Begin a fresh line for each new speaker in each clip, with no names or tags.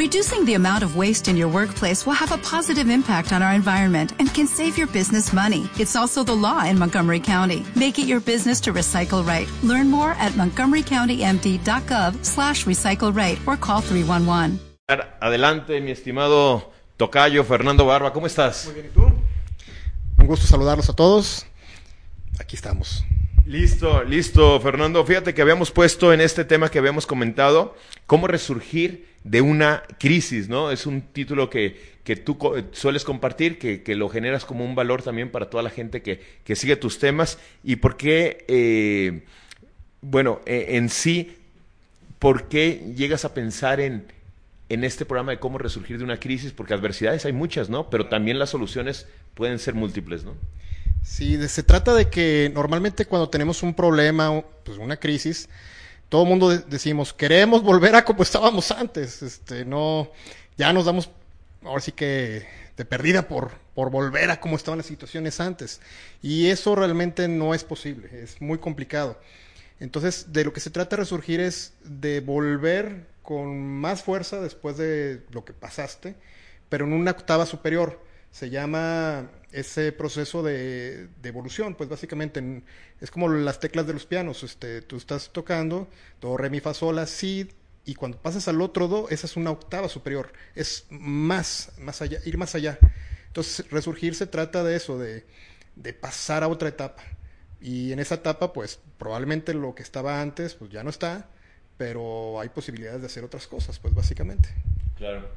Reducing the amount of waste in your workplace will have a positive impact on our environment and can save your business money. It's also the law in Montgomery County. Make it your business to recycle right. Learn more at montgomerycountymd.gov slash recycle right or call 311.
Adelante, mi estimado Tocayo Fernando Barba, ¿cómo estás?
Muy bien, ¿y tú? Un gusto saludarlos a todos. Aquí estamos.
Listo, listo, Fernando. Fíjate que habíamos puesto en este tema que habíamos comentado, cómo resurgir de una crisis, ¿no? Es un título que, que tú sueles compartir, que, que, lo generas como un valor también para toda la gente que, que sigue tus temas. ¿Y por qué, eh, bueno, e, en sí, por qué llegas a pensar en, en este programa de cómo resurgir de una crisis? Porque adversidades hay muchas, ¿no? Pero también las soluciones pueden ser múltiples, ¿no?
Sí, se trata de que normalmente cuando tenemos un problema, pues una crisis, todo el mundo decimos, queremos volver a como estábamos antes, este, no, ya nos damos, ahora sí que de perdida por, por volver a como estaban las situaciones antes. Y eso realmente no es posible, es muy complicado. Entonces, de lo que se trata de resurgir es de volver con más fuerza después de lo que pasaste, pero en una octava superior. Se llama ese proceso de, evolución, pues básicamente es como las teclas de los pianos, este, tú estás tocando do, re, mi, fa, sol, la, si, y cuando pasas al otro do, esa es una octava superior, es más, más allá, ir más allá. Entonces, resurgir se trata de eso, de, de pasar a otra etapa. Y en esa etapa, pues probablemente lo que estaba antes, pues ya no está, pero hay posibilidades de hacer otras cosas, pues básicamente.
Claro.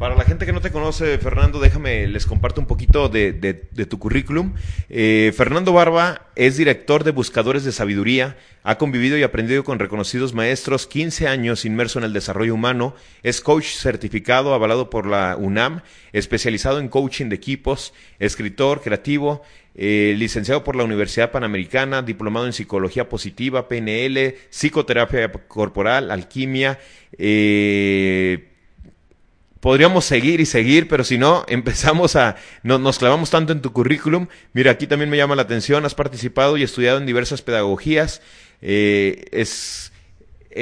Para la gente que no te conoce, Fernando, déjame, les comparto un poquito de, tu currículum. Eh, Fernando Barba es director de Buscadores de Sabiduría, ha convivido y aprendido con reconocidos maestros, 15 años inmerso en el desarrollo humano, es coach certificado, avalado por la UNAM, especializado en coaching de equipos, escritor creativo, eh, licenciado por la Universidad Panamericana, diplomado en psicología positiva, PNL, psicoterapia corporal, alquimia, eh, podríamos seguir y seguir, pero si no, empezamos a, no, nos clavamos tanto en tu currículum. Mira, aquí también me llama la atención, has participado y estudiado en diversas pedagogías, eh, es,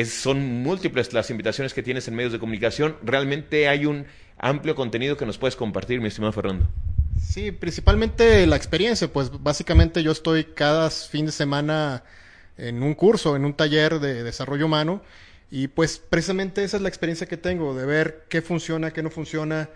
son múltiples las invitaciones que tienes en medios de comunicación, realmente hay un amplio contenido que nos puedes compartir, mi estimado Fernando.
Sí, principalmente la experiencia, pues básicamente yo estoy cada fin de semana en un curso, en un taller de desarrollo humano, y pues precisamente esa es la experiencia que tengo, de ver qué funciona, qué no funciona,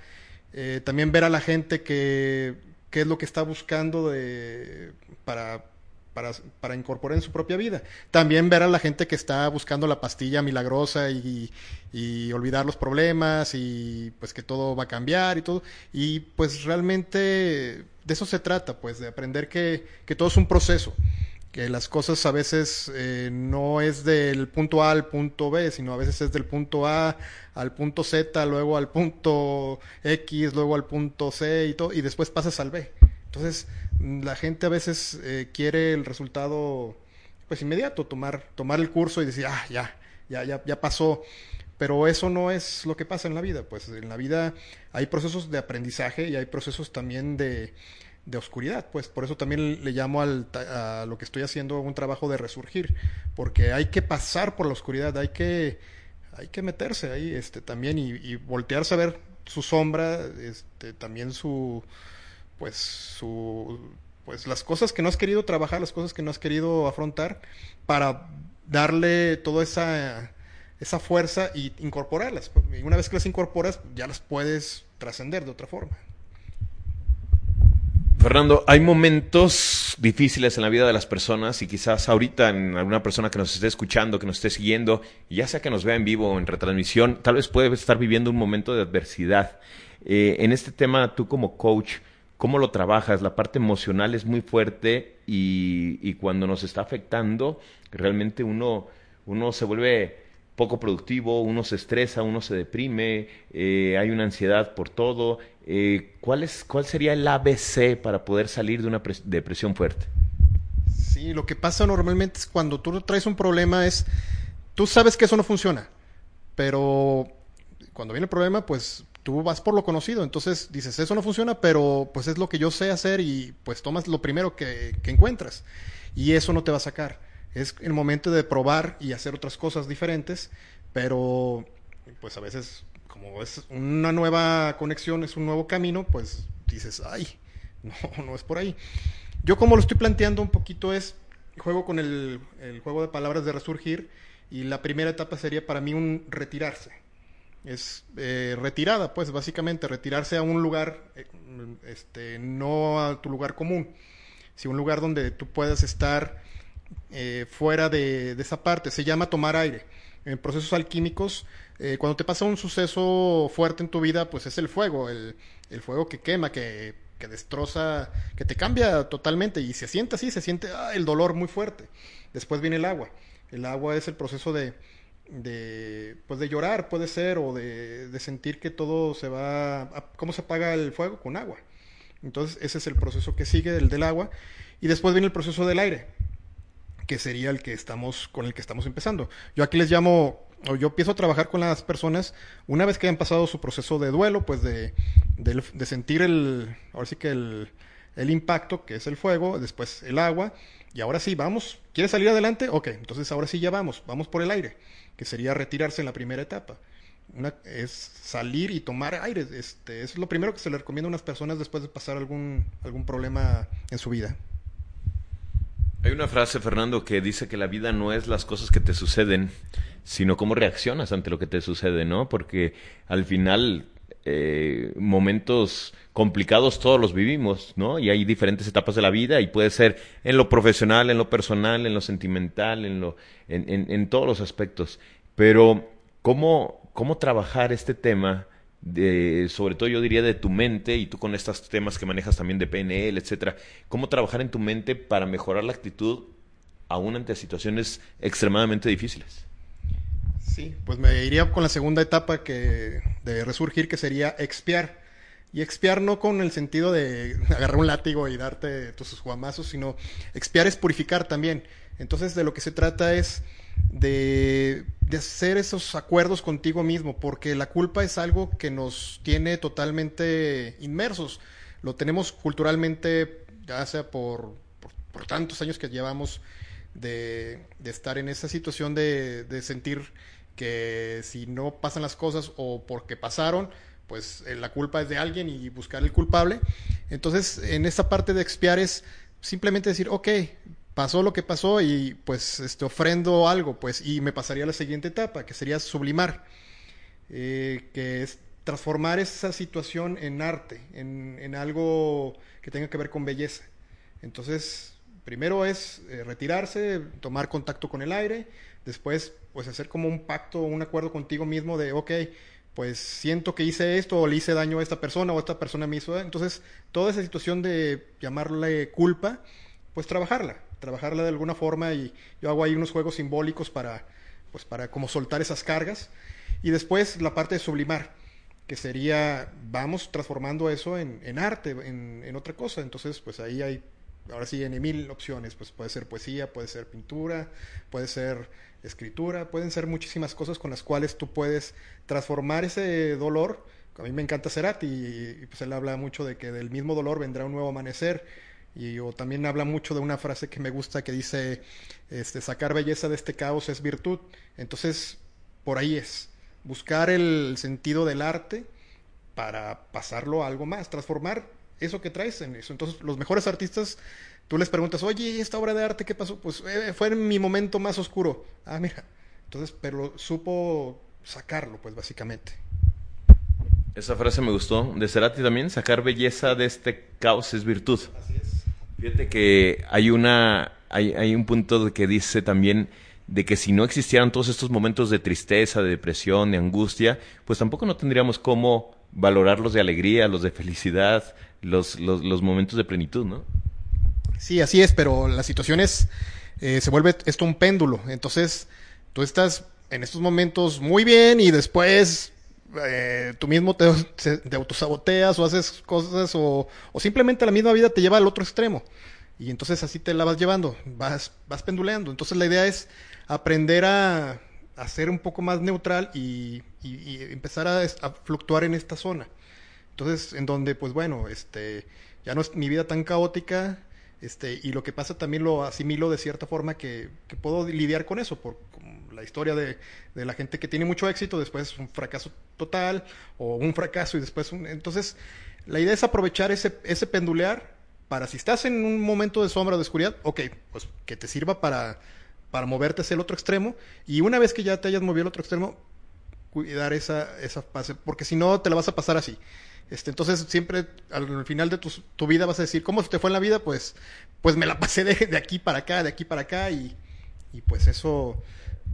eh, también ver a la gente que, qué es lo que está buscando de, para, para, para, incorporar en su propia vida. También ver a la gente que está buscando la pastilla milagrosa y, y, olvidar los problemas y pues que todo va a cambiar y todo. Y pues realmente de eso se trata, pues de aprender que, que todo es un proceso que las cosas a veces eh, no es del punto A al punto B, sino a veces es del punto A al punto Z, luego al punto X, luego al punto C y todo, y después pasas al B. Entonces, la gente a veces eh, quiere el resultado pues inmediato, tomar, tomar el curso y decir, ah, ya, ya, ya, ya pasó. Pero eso no es lo que pasa en la vida, pues en la vida hay procesos de aprendizaje y hay procesos también de, de oscuridad, pues por eso también le llamo al, a lo que estoy haciendo un trabajo de resurgir, porque hay que pasar por la oscuridad, hay que, hay que meterse ahí este, también y, voltearse a ver su sombra, este, también su, pues su, pues las cosas que no has querido trabajar, las cosas que no has querido afrontar, para darle toda esa, esa fuerza y incorporarlas. Y una vez que las incorporas, ya las puedes trascender de otra forma.
Fernando, hay momentos difíciles en la vida de las personas y quizás ahorita en alguna persona que nos esté escuchando, que nos esté siguiendo, ya sea que nos vea en vivo o en retransmisión, tal vez puede estar viviendo un momento de adversidad. Eh, en este tema, tú como coach, ¿cómo lo trabajas? La parte emocional es muy fuerte y, y cuando nos está afectando, realmente uno, uno se vuelve poco productivo, uno se estresa, uno se deprime, eh, hay una ansiedad por todo. Eh, ¿cuál, es, ¿Cuál sería el ABC para poder salir de una depresión fuerte?
Sí, lo que pasa normalmente es cuando tú traes un problema es, tú sabes que eso no funciona, pero cuando viene el problema, pues tú vas por lo conocido, entonces dices, eso no funciona, pero pues es lo que yo sé hacer y pues tomas lo primero que, que encuentras y eso no te va a sacar es el momento de probar y hacer otras cosas diferentes, pero pues a veces como es una nueva conexión, es un nuevo camino, pues dices, ay, no, no es por ahí. Yo como lo estoy planteando un poquito es, juego con el, el juego de palabras de resurgir y la primera etapa sería para mí un retirarse. Es eh, retirada, pues básicamente retirarse a un lugar, eh, este, no a tu lugar común, sino un lugar donde tú puedas estar eh, fuera de, esa parte. Se llama tomar aire. En procesos alquímicos, eh, cuando te pasa un suceso fuerte en tu vida, pues es el fuego, el, fuego que quema, que, que, destroza, que te cambia totalmente y se siente así, se siente ah, el dolor muy fuerte. Después viene el agua. El agua es el proceso de, de pues de llorar, puede ser, o de, de sentir que todo se va... A, ¿Cómo se apaga el fuego? Con agua. Entonces ese es el proceso que sigue, el del agua. Y después viene el proceso del aire que sería el que estamos, con el que estamos empezando. Yo aquí les llamo, o yo empiezo a trabajar con las personas una vez que hayan pasado su proceso de duelo, pues de, de, sentir el, ahora sí que el, el, impacto, que es el fuego, después el agua, y ahora sí, vamos, ¿quieres salir adelante? Ok, entonces ahora sí ya vamos, vamos por el aire, que sería retirarse en la primera etapa. Una, es salir y tomar aire. Este, es lo primero que se le recomienda a unas personas después de pasar algún, algún problema en su vida.
Hay una frase, Fernando, que dice que la vida no es las cosas que te suceden, sino cómo reaccionas ante lo que te sucede, ¿no? Porque al final eh, momentos complicados todos los vivimos, ¿no? Y hay diferentes etapas de la vida y puede ser en lo profesional, en lo personal, en lo sentimental, en, lo, en, en, en todos los aspectos. Pero, ¿cómo, ¿cómo trabajar este tema? De, sobre todo yo diría de tu mente y tú con estos temas que manejas también de PNL, etcétera, cómo trabajar en tu mente para mejorar la actitud aún ante situaciones extremadamente difíciles.
Sí, pues me iría con la segunda etapa que de resurgir que sería expiar. Y expiar no con el sentido de agarrar un látigo y darte tus guamazos, sino expiar es purificar también. Entonces de lo que se trata es de, hacer esos acuerdos contigo mismo, porque la culpa es algo que nos tiene totalmente inmersos. Lo tenemos culturalmente, ya sea por, por, tantos años que llevamos de, estar en esa situación de, sentir que si no pasan las cosas o porque pasaron, pues eh, la culpa es de alguien y buscar el culpable. Entonces, en esa parte de expiar es simplemente decir, ok, pasó lo que pasó y pues este, ofrendo algo, pues, y me pasaría a la siguiente etapa, que sería sublimar, eh, que es transformar esa situación en arte, en, en, algo que tenga que ver con belleza. Entonces, primero es eh, retirarse, tomar contacto con el aire, después, pues, hacer como un pacto, un acuerdo contigo mismo de, ok, pues siento que hice esto o le hice daño a esta persona o esta persona me hizo. Entonces, toda esa situación de llamarle culpa, pues trabajarla, trabajarla de alguna forma y yo hago ahí unos juegos simbólicos para, pues para como soltar esas cargas. Y después la parte de sublimar, que sería, vamos transformando eso en, en arte, en, en, otra cosa. Entonces, pues ahí hay, ahora sí, en mil opciones. Pues puede ser poesía, puede ser pintura, puede ser escritura, pueden ser muchísimas cosas con las cuales tú puedes transformar ese dolor. A mí me encanta Cerati y, y pues él habla mucho de que del mismo dolor vendrá un nuevo amanecer y o también habla mucho de una frase que me gusta que dice, este, sacar belleza de este caos es virtud. Entonces, por ahí es, buscar el sentido del arte para pasarlo a algo más, transformar eso que traes en eso. Entonces, los mejores artistas, tú les preguntas, oye, ¿esta obra de arte qué pasó? Pues eh, fue en mi momento más oscuro. Ah, mira. Entonces, pero supo sacarlo, pues básicamente.
Esa frase me gustó. De Cerati también, sacar belleza de este caos es virtud.
Así es.
Fíjate que hay una hay, hay un punto que dice también de que si no existieran todos estos momentos de tristeza, de depresión, de angustia, pues tampoco no tendríamos cómo valorar los de alegría, los de felicidad, los, los, los momentos de plenitud, ¿no?
Sí, así es, pero la situación es, eh, se vuelve esto un péndulo. Entonces, tú estás en estos momentos muy bien y después eh, tú mismo te, te, autosaboteas o haces cosas o, o, simplemente la misma vida te lleva al otro extremo. Y entonces así te la vas llevando, vas, vas penduleando. Entonces la idea es aprender a, a ser un poco más neutral y, y, empezar a, a, fluctuar en esta zona. Entonces, en donde, pues bueno, este, ya no es mi vida tan caótica, Este, y lo que pasa también lo asimilo de cierta forma que, que puedo lidiar con eso, por la historia de, de, la gente que tiene mucho éxito, después un fracaso total, o un fracaso y después un... Entonces, la idea es aprovechar ese, ese pendulear para si estás en un momento de sombra o de oscuridad, ok, pues que te sirva para, para moverte hacia el otro extremo, y una vez que ya te hayas movido al otro extremo, cuidar esa, esa fase, porque si no te la vas a pasar así. Este, entonces siempre al final de tu, vida vas a decir, ¿cómo te fue en la vida? Pues, pues me la pasé de, aquí para acá, de aquí para acá y, pues eso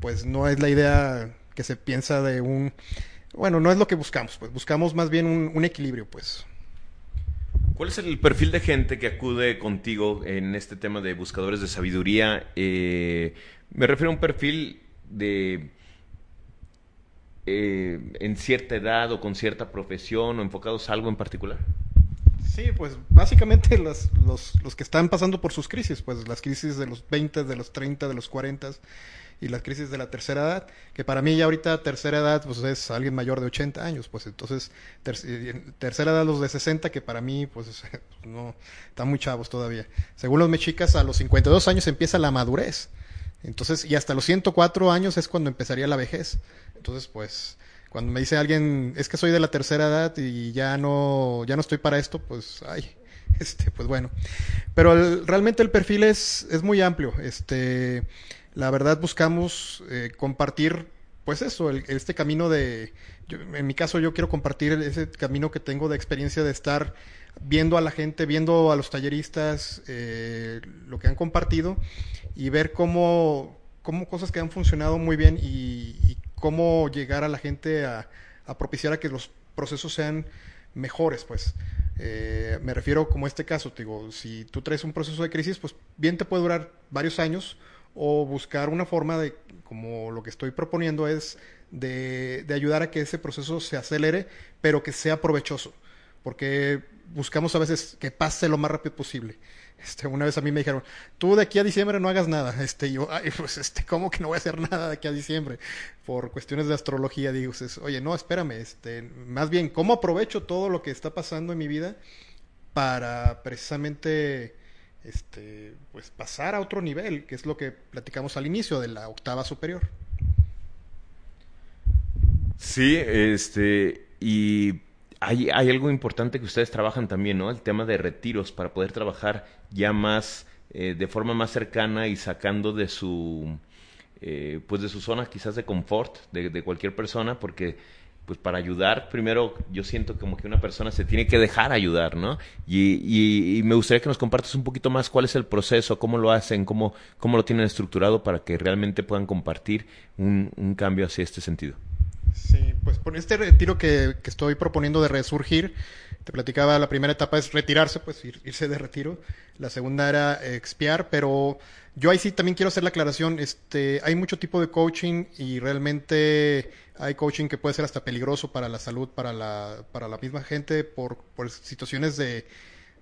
pues no es la idea que se piensa de un... Bueno, no es lo que buscamos, pues buscamos más bien un, un equilibrio, pues.
¿Cuál es el perfil de gente que acude contigo en este tema de buscadores de sabiduría? Eh, me refiero a un perfil de eh, en cierta edad o con cierta profesión o enfocados a algo en particular?
Sí, pues básicamente los, los, los, que están pasando por sus crisis, pues las crisis de los 20, de los 30, de los 40 y las crisis de la tercera edad, que para mí ya ahorita tercera edad pues es alguien mayor de 80 años, pues entonces ter tercera edad los de 60 que para mí pues no están muy chavos todavía. Según los mexicas a los 52 años empieza la madurez. Entonces, y hasta los 104 años es cuando empezaría la vejez. Entonces, pues, cuando me dice alguien, es que soy de la tercera edad y ya no, ya no estoy para esto, pues, ay, este, pues bueno. Pero el, realmente el perfil es, es muy amplio. Este, la verdad buscamos eh, compartir, pues eso, el, este camino de, yo, en mi caso yo quiero compartir ese camino que tengo de experiencia de estar viendo a la gente, viendo a los talleristas, eh, lo que han compartido y ver cómo, cómo cosas que han funcionado muy bien y, cómo llegar a la gente a, propiciar a que los procesos sean mejores, pues. Eh, me refiero como este caso, digo, si tú traes un proceso de crisis, pues bien te puede durar varios años o buscar una forma de, como lo que estoy proponiendo es de, de ayudar a que ese proceso se acelere, pero que sea provechoso, porque buscamos a veces que pase lo más rápido posible. Este, una vez a mí me dijeron, tú de aquí a diciembre no hagas nada. Este, yo, ay, pues, este, ¿cómo que no voy a hacer nada de aquí a diciembre? Por cuestiones de astrología, digo, pues, oye, no, espérame, este, más bien, ¿cómo aprovecho todo lo que está pasando en mi vida para precisamente, este, pues, pasar a otro nivel, que es lo que platicamos al inicio de la octava superior?
Sí, este, y hay, hay, algo importante que ustedes trabajan también, ¿no? El tema de retiros para poder trabajar ya más eh, de forma más cercana y sacando de su eh, pues de su zona quizás de confort de, cualquier persona, porque pues para ayudar primero yo siento como que una persona se tiene que dejar ayudar, ¿no? Y, y, y me gustaría que nos compartas un poquito más cuál es el proceso, cómo lo hacen, cómo, cómo lo tienen estructurado para que realmente puedan compartir un, un cambio hacia este sentido.
Pues por este retiro que, estoy proponiendo de resurgir, te platicaba, la primera etapa es retirarse, pues ir, irse de retiro. La segunda era expiar, pero yo ahí sí también quiero hacer la aclaración, este, hay mucho tipo de coaching y realmente hay coaching que puede ser hasta peligroso para la salud, para la, para la misma gente, por, por situaciones de,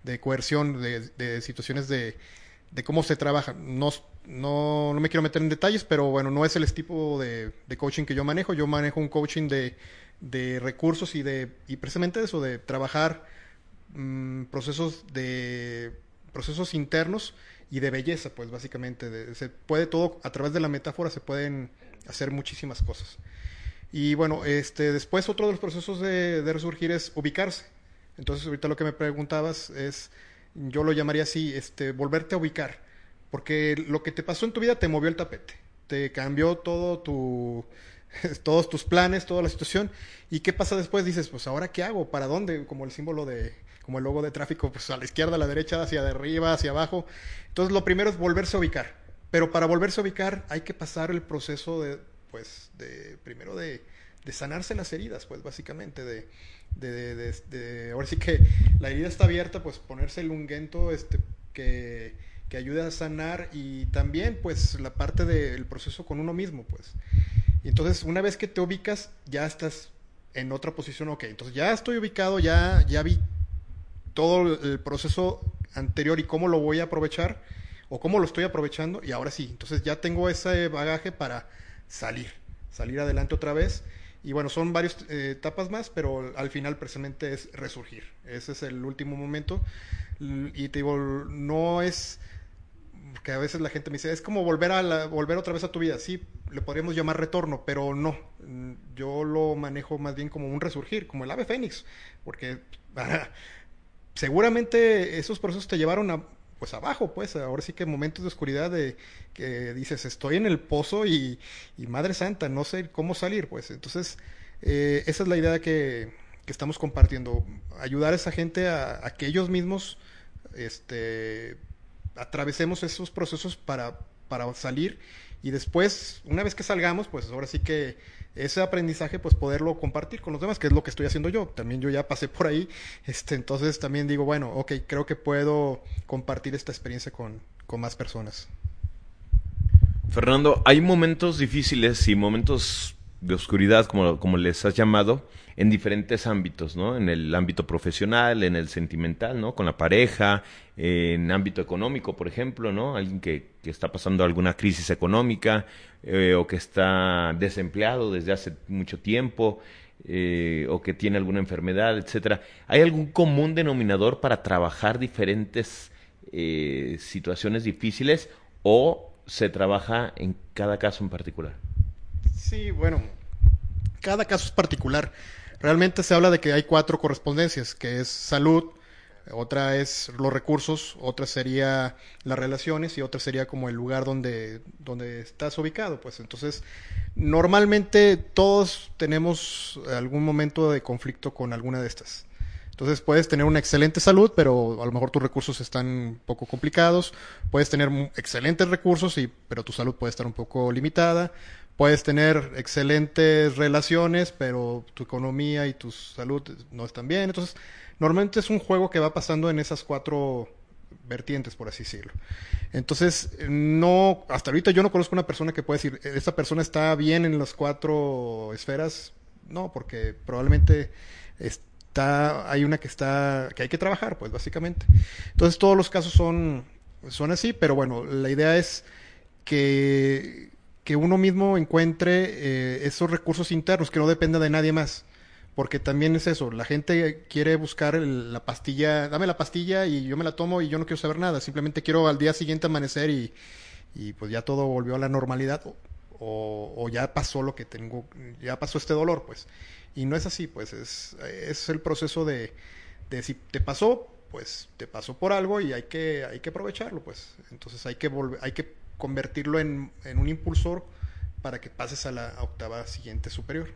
de coerción, de, de situaciones de, de cómo se trabaja. No, no, no me quiero meter en detalles, pero bueno, no es el tipo de, de coaching que yo manejo. Yo manejo un coaching de, de recursos y de y precisamente eso, de trabajar mmm, procesos de procesos internos y de belleza, pues básicamente. De, se puede todo, a través de la metáfora se pueden hacer muchísimas cosas. Y bueno, este, después otro de los procesos de, de resurgir es ubicarse. Entonces ahorita lo que me preguntabas es yo lo llamaría así, este, volverte a ubicar. Porque lo que te pasó en tu vida te movió el tapete. Te cambió todo tu, todos tus planes, toda la situación. ¿Y qué pasa después? Dices, pues ahora qué hago, para dónde, como el símbolo de, como el logo de tráfico, pues a la izquierda, a la derecha, hacia arriba, hacia abajo. Entonces lo primero es volverse a ubicar. Pero para volverse a ubicar hay que pasar el proceso de, pues, de, primero de, de sanarse las heridas, pues básicamente, de, de, de, ahora sí que la herida está abierta, pues ponerse el unguento este, que, que ayude a sanar y también pues la parte del proceso con uno mismo, pues. Y entonces una vez que te ubicas, ya estás en otra posición, ok, entonces ya estoy ubicado, ya, ya vi todo el proceso anterior y cómo lo voy a aprovechar o cómo lo estoy aprovechando y ahora sí, entonces ya tengo ese bagaje para salir, salir adelante otra vez Y bueno, son varias eh, etapas más, pero al final precisamente es resurgir. Ese es el último momento. Y te digo, no es que a veces la gente me dice, es como volver a volver otra vez a tu vida. Sí, le podríamos llamar retorno, pero no. Yo lo manejo más bien como un resurgir, como el ave fénix, porque seguramente esos procesos te llevaron a pues abajo, pues ahora sí que momentos de oscuridad de que dices, estoy en el pozo y, madre santa, no sé cómo salir, pues entonces eh, esa es la idea que, que, estamos compartiendo, ayudar a esa gente a, a que ellos mismos este, atravesemos esos procesos para, para salir y después, una vez que salgamos, pues ahora sí que ese aprendizaje, pues poderlo compartir con los demás, que es lo que estoy haciendo yo. También yo ya pasé por ahí, este, entonces también digo, bueno, ok, creo que puedo compartir esta experiencia con, con más personas.
Fernando, hay momentos difíciles y momentos de oscuridad, como, como les has llamado, en diferentes ámbitos, ¿no? En el ámbito profesional, en el sentimental, ¿no? Con la pareja, en ámbito económico, por ejemplo, ¿no? Alguien que, que está pasando alguna crisis económica eh, o que está desempleado desde hace mucho tiempo eh, o que tiene alguna enfermedad, etcétera. ¿Hay algún común denominador para trabajar diferentes eh, situaciones difíciles o se trabaja en cada caso en particular?
Sí, bueno, cada caso es particular. Realmente se habla de que hay cuatro correspondencias, que es salud, otra es los recursos, otra sería las relaciones y otra sería como el lugar donde, donde estás ubicado. Pues entonces, normalmente todos tenemos algún momento de conflicto con alguna de estas. Entonces puedes tener una excelente salud, pero a lo mejor tus recursos están un poco complicados. Puedes tener excelentes recursos, y, pero tu salud puede estar un poco limitada. Puedes tener excelentes relaciones, pero tu economía y tu salud no están bien. Entonces, normalmente es un juego que va pasando en esas cuatro vertientes, por así decirlo. Entonces, no, hasta ahorita yo no conozco una persona que pueda decir, esta persona está bien en las cuatro esferas. No, porque probablemente está, hay una que está, que hay que trabajar, pues, básicamente. Entonces, todos los casos son, son así, pero bueno, la idea es que que uno mismo encuentre eh, esos recursos internos, que no dependa de nadie más. Porque también es eso, la gente quiere buscar la pastilla, dame la pastilla y yo me la tomo y yo no quiero saber nada, simplemente quiero al día siguiente amanecer y, y pues ya todo volvió a la normalidad o, o, ya pasó lo que tengo, ya pasó este dolor, pues. Y no es así, pues es, es el proceso de, de si te pasó, pues te pasó por algo y hay que, hay que aprovecharlo, pues. Entonces hay que volver, hay que convertirlo en, un impulsor para que pases a la octava siguiente superior.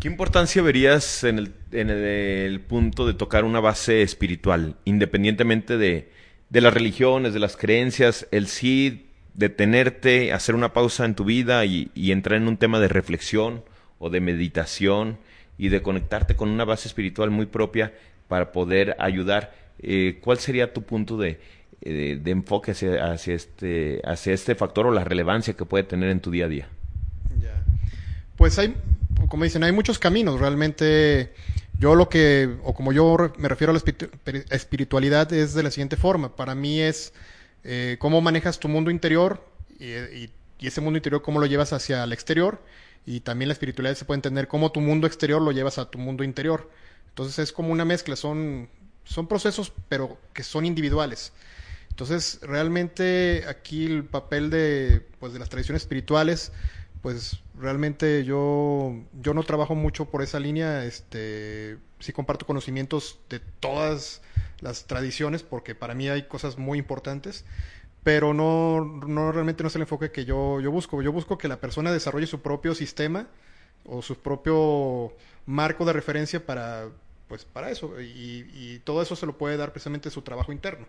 ¿Qué importancia verías en el, en el, punto de tocar una base espiritual, independientemente de, de, las religiones, de las creencias, el sí detenerte, hacer una pausa en tu vida y, y, entrar en un tema de reflexión o de meditación y de conectarte con una base espiritual muy propia para poder ayudar? Eh, ¿Cuál sería tu punto de eh, de, enfoque hacia, hacia, este, hacia este factor o la relevancia que puede tener en tu día a día?
Pues hay, como dicen, hay muchos caminos. Realmente yo lo que, o como yo me refiero a la espiritualidad es de la siguiente forma. Para mí es eh, cómo manejas tu mundo interior y, ese mundo interior cómo lo llevas hacia el exterior. Y también la espiritualidad se puede entender cómo tu mundo exterior lo llevas a tu mundo interior. Entonces es como una mezcla, son, son procesos pero que son individuales. Entonces, realmente aquí el papel de, pues, de las tradiciones espirituales, pues realmente yo, yo no trabajo mucho por esa línea, este, sí comparto conocimientos de todas las tradiciones, porque para mí hay cosas muy importantes, pero no, no realmente no es el enfoque que yo, yo busco. Yo busco que la persona desarrolle su propio sistema o su propio marco de referencia para, pues, para eso, y, y todo eso se lo puede dar precisamente su trabajo interno.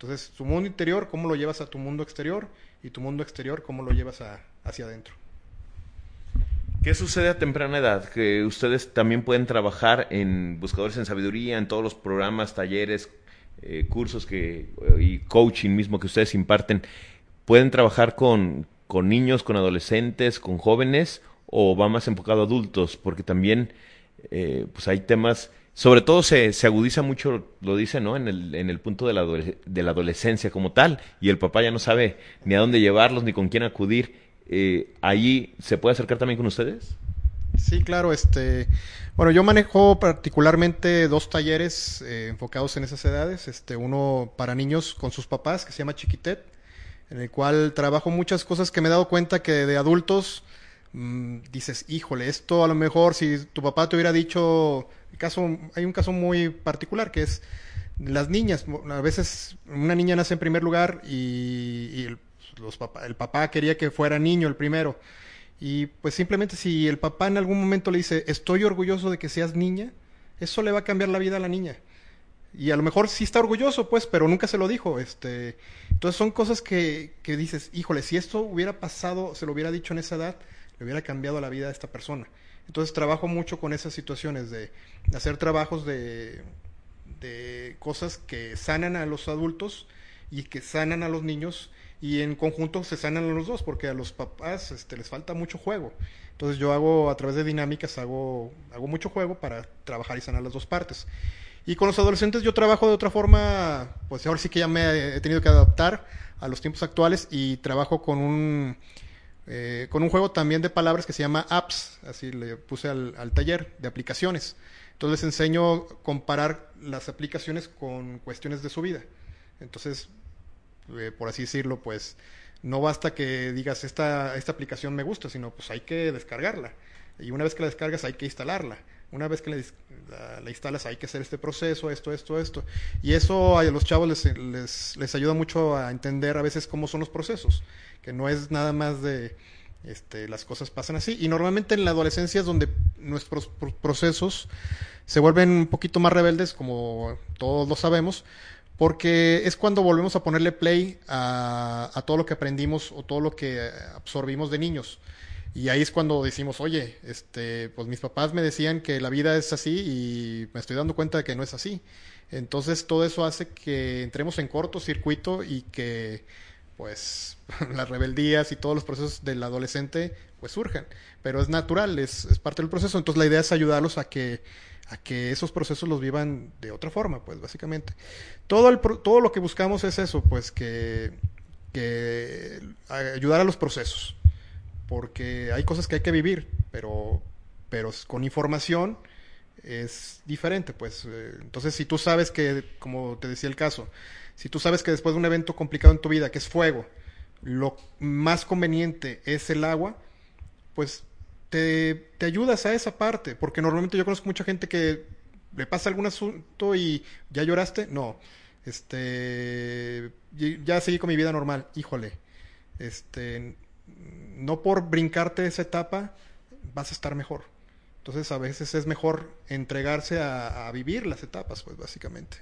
Entonces, tu mundo interior, cómo lo llevas a tu mundo exterior y tu mundo exterior, cómo lo llevas hacia adentro.
¿Qué sucede a temprana edad? Que ustedes también pueden trabajar en Buscadores en Sabiduría, en todos los programas, talleres, eh, cursos que, y coaching mismo que ustedes imparten. ¿Pueden trabajar con, con niños, con adolescentes, con jóvenes o va más enfocado a adultos? Porque también eh, pues hay temas sobre todo se, se, agudiza mucho, lo dice, ¿no? En el, en el punto de la, de la adolescencia como tal, y el papá ya no sabe ni a dónde llevarlos ni con quién acudir. Eh, ¿Allí se puede acercar también con ustedes?
Sí, claro, este, bueno, yo manejo particularmente dos talleres eh, enfocados en esas edades, este, uno para niños con sus papás, que se llama Chiquitet, en el cual trabajo muchas cosas que me he dado cuenta que de adultos mmm, dices, híjole, esto a lo mejor si tu papá te hubiera dicho, caso, hay un caso muy particular que es las niñas, a veces una niña nace en primer lugar y, el papá quería que fuera niño el primero. Y pues simplemente si el papá en algún momento le dice, estoy orgulloso de que seas niña, eso le va a cambiar la vida a la niña. Y a lo mejor sí está orgulloso, pues, pero nunca se lo dijo. Este, entonces son cosas que, que dices, híjole, si esto hubiera pasado, se lo hubiera dicho en esa edad, le hubiera cambiado la vida a esta persona. Entonces trabajo mucho con esas situaciones de hacer trabajos de, de cosas que sanan a los adultos y que sanan a los niños y en conjunto se sanan los dos porque a los papás este, les falta mucho juego. Entonces yo hago a través de dinámicas hago hago mucho juego para trabajar y sanar las dos partes. Y con los adolescentes yo trabajo de otra forma, pues ahora sí que ya me he tenido que adaptar a los tiempos actuales y trabajo con un eh, con un juego también de palabras que se llama apps, así le puse al, al taller de aplicaciones. Entonces les enseño comparar las aplicaciones con cuestiones de su vida. Entonces eh, por así decirlo, pues no basta que digas esta, esta aplicación me gusta, sino pues hay que descargarla. Y una vez que la descargas hay que instalarla. Una vez que la, la instalas hay que hacer este proceso, esto, esto, esto. Y eso a los chavos les, les, les ayuda mucho a entender a veces cómo son los procesos. Que no es nada más de este, las cosas pasan así. Y normalmente en la adolescencia es donde nuestros procesos se vuelven un poquito más rebeldes, como todos lo sabemos, porque es cuando volvemos a ponerle play a, a, todo lo que aprendimos o todo lo que absorbimos de niños. Y ahí es cuando decimos, oye, este, pues mis papás me decían que la vida es así y me estoy dando cuenta de que no es así. Entonces todo eso hace que entremos en cortocircuito y que pues las rebeldías y todos los procesos del adolescente pues surjan. Pero es natural, es, es parte del proceso. Entonces la idea es ayudarlos a que a que esos procesos los vivan de otra forma, pues básicamente. Todo, el, todo lo que buscamos es eso, pues que, que ayudar a los procesos, porque hay cosas que hay que vivir, pero, pero con información es diferente, pues. Entonces, si tú sabes que, como te decía el caso, si tú sabes que después de un evento complicado en tu vida, que es fuego, lo más conveniente es el agua, pues te, te ayudas a esa parte, porque normalmente yo conozco mucha gente que le pasa algún asunto y ya lloraste, no, este, ya seguí con mi vida normal, híjole, este, no por brincarte esa etapa vas a estar mejor. Entonces a veces es mejor entregarse a, vivir las etapas, pues básicamente.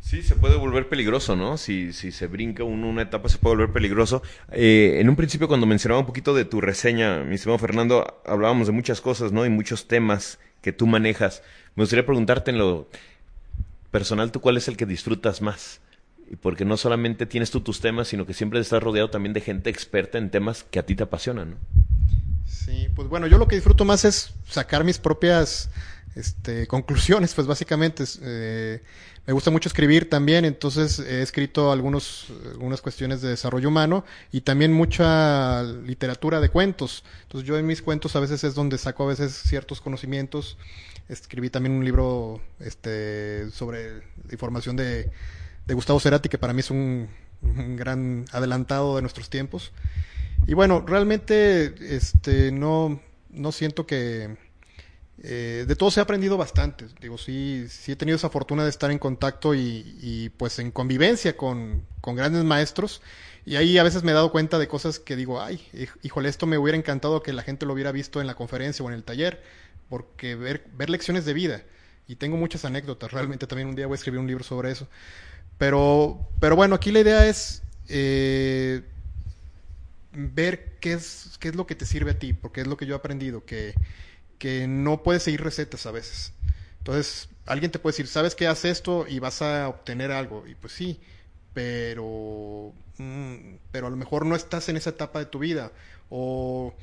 Sí, se puede volver peligroso, ¿no? Si, si se brinca uno una etapa, se puede volver peligroso. Eh, en un principio, cuando mencionaba un poquito de tu reseña, mi estimado Fernando, hablábamos de muchas cosas, ¿no? Y muchos temas que tú manejas. Me gustaría preguntarte en lo personal, ¿tú cuál es el que disfrutas más? Porque no solamente tienes tú tus temas, sino que siempre estás rodeado también de gente experta en temas que a ti te apasionan, ¿no?
Sí, pues bueno, yo lo que disfruto más es sacar mis propias este, conclusiones, pues básicamente. Eh, me gusta mucho escribir también, entonces he escrito algunos, algunas cuestiones de desarrollo humano y también mucha literatura de cuentos. Entonces yo en mis cuentos a veces es donde saco a veces ciertos conocimientos. Escribí también un libro este, sobre información de, de Gustavo Cerati, que para mí es un, gran adelantado de nuestros tiempos. Y bueno, realmente este, no, no siento que eh, de todo se ha aprendido bastante. Digo, sí, sí he tenido esa fortuna de estar en contacto y, y pues en convivencia con, con, grandes maestros. Y ahí a veces me he dado cuenta de cosas que digo, ay, híjole, esto me hubiera encantado que la gente lo hubiera visto en la conferencia o en el taller, porque ver, ver lecciones de vida. Y tengo muchas anécdotas, realmente también un día voy a escribir un libro sobre eso. Pero, pero bueno, aquí la idea es eh, ver qué es, qué es lo que te sirve a ti, porque es lo que yo he aprendido, que que no puedes seguir recetas a veces. Entonces, alguien te puede decir, ¿sabes qué? Haz esto y vas a obtener algo. Y pues sí, pero, mm, pero a lo mejor no estás en esa etapa de tu vida. O,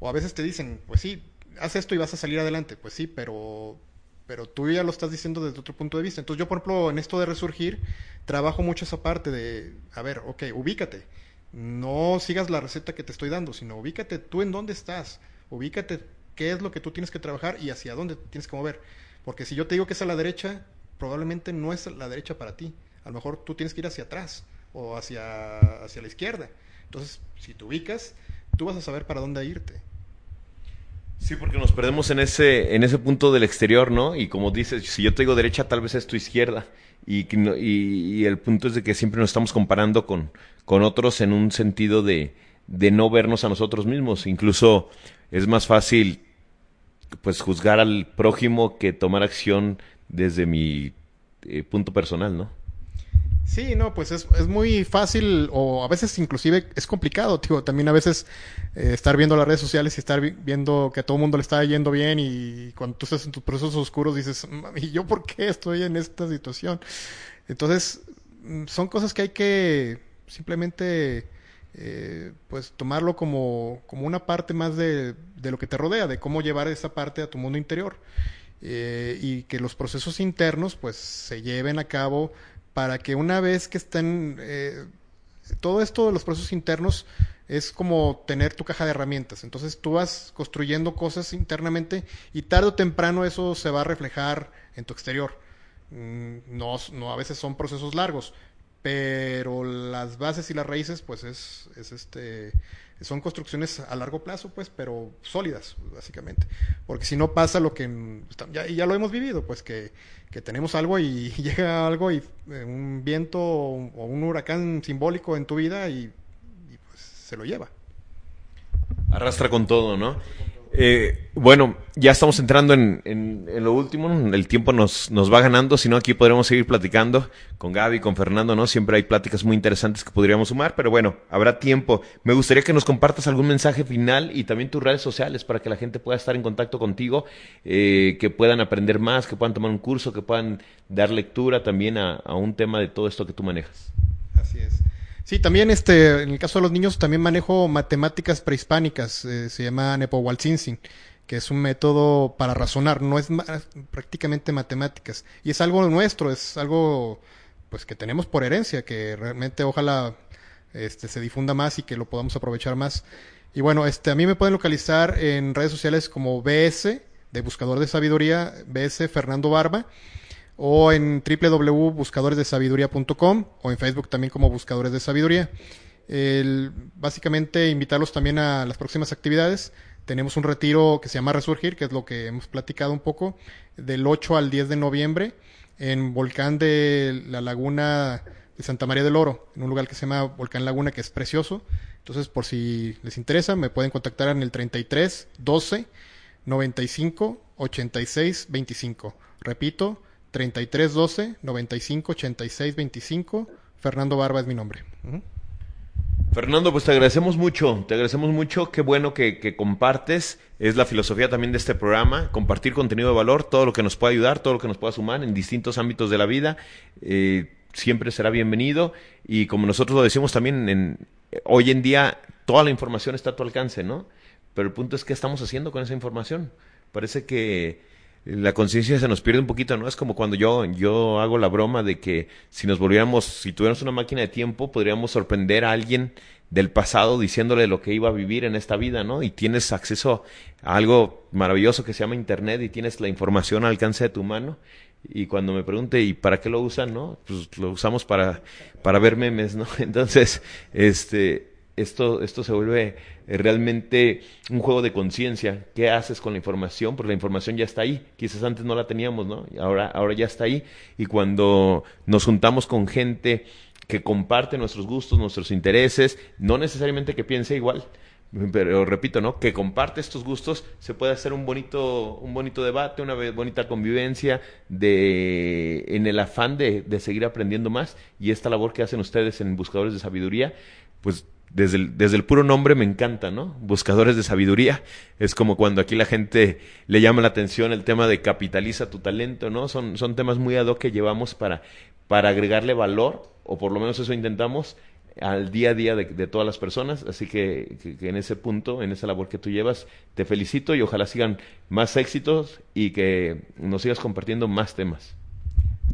o a veces te dicen, pues sí, haz esto y vas a salir adelante. Pues sí, pero, pero tú ya lo estás diciendo desde otro punto de vista. Entonces yo, por ejemplo, en esto de resurgir, trabajo mucho esa parte de, a ver, ok, ubícate. No sigas la receta que te estoy dando, sino ubícate tú en dónde estás. Ubícate qué es lo que tú tienes que trabajar y hacia dónde tienes que mover. Porque si yo te digo que es a la derecha, probablemente no es la derecha para ti. A lo mejor tú tienes que ir hacia atrás o hacia, hacia la izquierda. Entonces, si te ubicas, tú vas a saber para dónde irte.
Sí, porque nos perdemos en ese, en ese punto del exterior, ¿no? Y como dices, si yo te digo derecha, tal vez es tu izquierda. Y, y, el punto es de que siempre nos estamos comparando con, con otros en un sentido de, de no vernos a nosotros mismos. Incluso es más fácil pues juzgar al prójimo que tomar acción desde mi eh, punto personal, ¿no?
Sí, no, pues es, es, muy fácil o a veces inclusive es complicado, tío. También a veces eh, estar viendo las redes sociales y estar viendo que a todo el mundo le está yendo bien y cuando tú estás en tus procesos oscuros dices, ¿y yo por qué estoy en esta situación? Entonces, mm, son cosas que hay que simplemente eh, pues tomarlo como, como una parte más de, de, lo que te rodea, de cómo llevar esa parte a tu mundo interior. Eh, y que los procesos internos pues se lleven a cabo para que una vez que estén, eh, todo esto de los procesos internos es como tener tu caja de herramientas. Entonces tú vas construyendo cosas internamente y tarde o temprano eso se va a reflejar en tu exterior. Mm, no, no a veces son procesos largos, pero las bases y las raíces pues es, es este son construcciones a largo plazo, pues, pero sólidas, básicamente. Porque si no pasa lo que ya, ya lo hemos vivido, pues que que tenemos algo y llega algo y eh, un viento o un huracán simbólico en tu vida y, pues se lo lleva.
Arrastra con todo, ¿no? Eh, bueno, ya estamos entrando en, en, lo último, el tiempo nos, nos va ganando, si no aquí podremos seguir platicando con Gaby, con Fernando, ¿no? Siempre hay pláticas muy interesantes que podríamos sumar, pero bueno, habrá tiempo. Me gustaría que nos compartas algún mensaje final y también tus redes sociales para que la gente pueda estar en contacto contigo, eh, que puedan aprender más, que puedan tomar un curso, que puedan dar lectura también a, a un tema de todo esto que tú manejas.
Así es. Sí, también este, en el caso de los niños también manejo matemáticas prehispánicas, eh, se llama Nepowalzinsin, que es un método para razonar, no es prácticamente matemáticas. Y es algo nuestro, es algo pues que tenemos por herencia, que realmente ojalá este, se difunda más y que lo podamos aprovechar más. Y bueno, este, a mí me pueden localizar en redes sociales como BS, de Buscador de Sabiduría, BS Fernando Barba o en www.buscadoresdesabiduría.com o en Facebook también como Buscadores de Sabiduría. básicamente invitarlos también a las próximas actividades. Tenemos un retiro que se llama Resurgir, que es lo que hemos platicado un poco, del 8 al 10 de noviembre en Volcán de la Laguna de Santa María del Oro, en un lugar que se llama Volcán Laguna, que es precioso. Entonces, por si les interesa, me pueden contactar en el 33 12 95 86 25. Repito, 3312 95 86 25. Fernando Barba es mi nombre.
Fernando, pues te agradecemos mucho, te agradecemos mucho, qué bueno que, compartes, es la filosofía también de este programa, compartir contenido de valor, todo lo que nos pueda ayudar, todo lo que nos pueda sumar en distintos ámbitos de la vida, eh, siempre será bienvenido y como nosotros lo decimos también, en, hoy en día toda la información está a tu alcance, ¿no? Pero el punto es qué estamos haciendo con esa información. Parece que la conciencia se nos pierde un poquito, ¿no? Es como cuando yo, yo hago la broma de que si nos volviéramos, si tuviéramos una máquina de tiempo, podríamos sorprender a alguien del pasado diciéndole lo que iba a vivir en esta vida, ¿no? Y tienes acceso a algo maravilloso que se llama Internet y tienes la información al alcance de tu mano. Y cuando me pregunte, ¿y para qué lo usan, no? Pues lo usamos para, para ver memes, ¿no? Entonces, este, esto, esto se vuelve eh, realmente un juego de conciencia. ¿Qué haces con la información? Porque la información ya está ahí. Quizás antes no la teníamos, ¿no? Ahora, ahora ya está ahí. Y cuando nos juntamos con gente que comparte nuestros gustos, nuestros intereses, no necesariamente que piense igual, pero repito, ¿no? Que comparte estos gustos, se puede hacer un bonito, un bonito debate, una bonita convivencia de, en el afán de, de seguir aprendiendo más. Y esta labor que hacen ustedes en Buscadores de Sabiduría, pues desde el, puro nombre me encanta, ¿no? Buscadores de sabiduría. Es como cuando aquí la gente le llama la atención el tema de capitaliza tu talento, ¿no? Son, temas muy ad hoc que llevamos para, para agregarle valor, o por lo menos eso intentamos, al día a día de, de todas las personas. Así que, que, en ese punto, en esa labor que tú llevas, te felicito y ojalá sigan más éxitos y que nos sigas compartiendo más temas.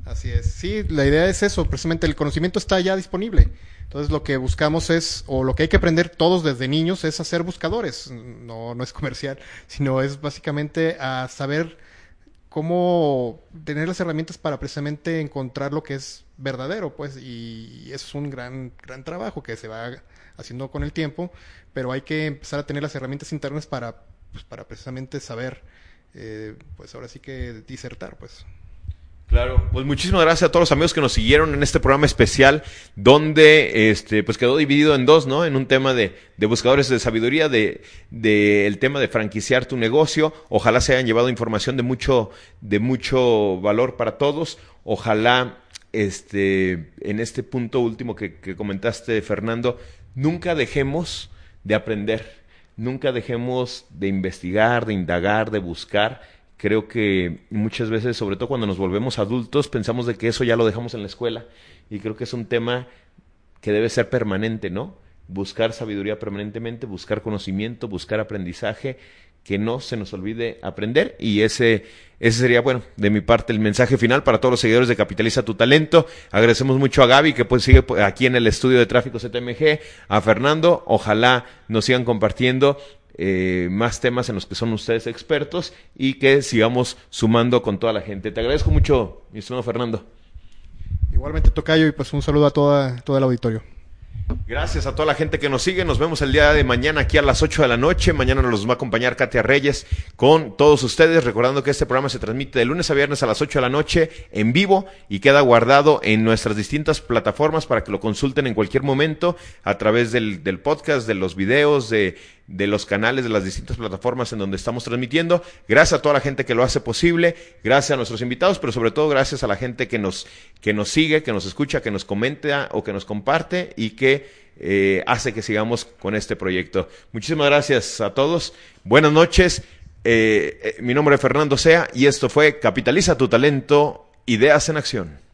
Así es. Sí, la idea es eso, precisamente el conocimiento está ya disponible. Entonces lo que buscamos es, o lo que hay que aprender todos desde niños es hacer buscadores. No, no es comercial, sino es básicamente a saber cómo tener las herramientas para precisamente encontrar lo que es verdadero, pues, y eso es un gran, gran trabajo que se va haciendo con el tiempo, pero hay que empezar a tener las herramientas internas para, pues, para precisamente saber, eh, pues ahora sí que disertar, pues.
Claro, pues muchísimas gracias a todos los amigos que nos siguieron en este programa especial, donde este, pues quedó dividido en dos, ¿no? En un tema de, de buscadores de sabiduría, de, de, el tema de franquiciar tu negocio. Ojalá se hayan llevado información de mucho, de mucho valor para todos. Ojalá, este, en este punto último que, que comentaste, Fernando, nunca dejemos de aprender, nunca dejemos de investigar, de indagar, de buscar creo que muchas veces, sobre todo cuando nos volvemos adultos, pensamos de que eso ya lo dejamos en la escuela y creo que es un tema que debe ser permanente, ¿no? Buscar sabiduría permanentemente, buscar conocimiento, buscar aprendizaje, que no se nos olvide aprender y ese ese sería, bueno, de mi parte el mensaje final para todos los seguidores de Capitaliza tu Talento. Agradecemos mucho a Gaby que pues sigue aquí en el estudio de tráfico CTMG, a Fernando, ojalá nos sigan compartiendo eh, más temas en los que son ustedes expertos y que sigamos sumando con toda la gente. Te agradezco mucho, mi estimado Fernando.
Igualmente, Tocayo, y pues un saludo a toda, todo el auditorio.
Gracias a toda la gente que nos sigue. Nos vemos el día de mañana aquí a las 8 de la noche. Mañana nos va a acompañar Katia Reyes con todos ustedes. Recordando que este programa se transmite de lunes a viernes a las 8 de la noche en vivo y queda guardado en nuestras distintas plataformas para que lo consulten en cualquier momento a través del, del podcast, de los videos, de de los canales de las distintas plataformas en donde estamos transmitiendo. Gracias a toda la gente que lo hace posible, gracias a nuestros invitados, pero sobre todo gracias a la gente que nos, que nos sigue, que nos escucha, que nos comenta o que nos comparte y que eh, hace que sigamos con este proyecto. Muchísimas gracias a todos. Buenas noches. Eh, eh, mi nombre es Fernando Sea y esto fue Capitaliza tu talento, ideas en acción.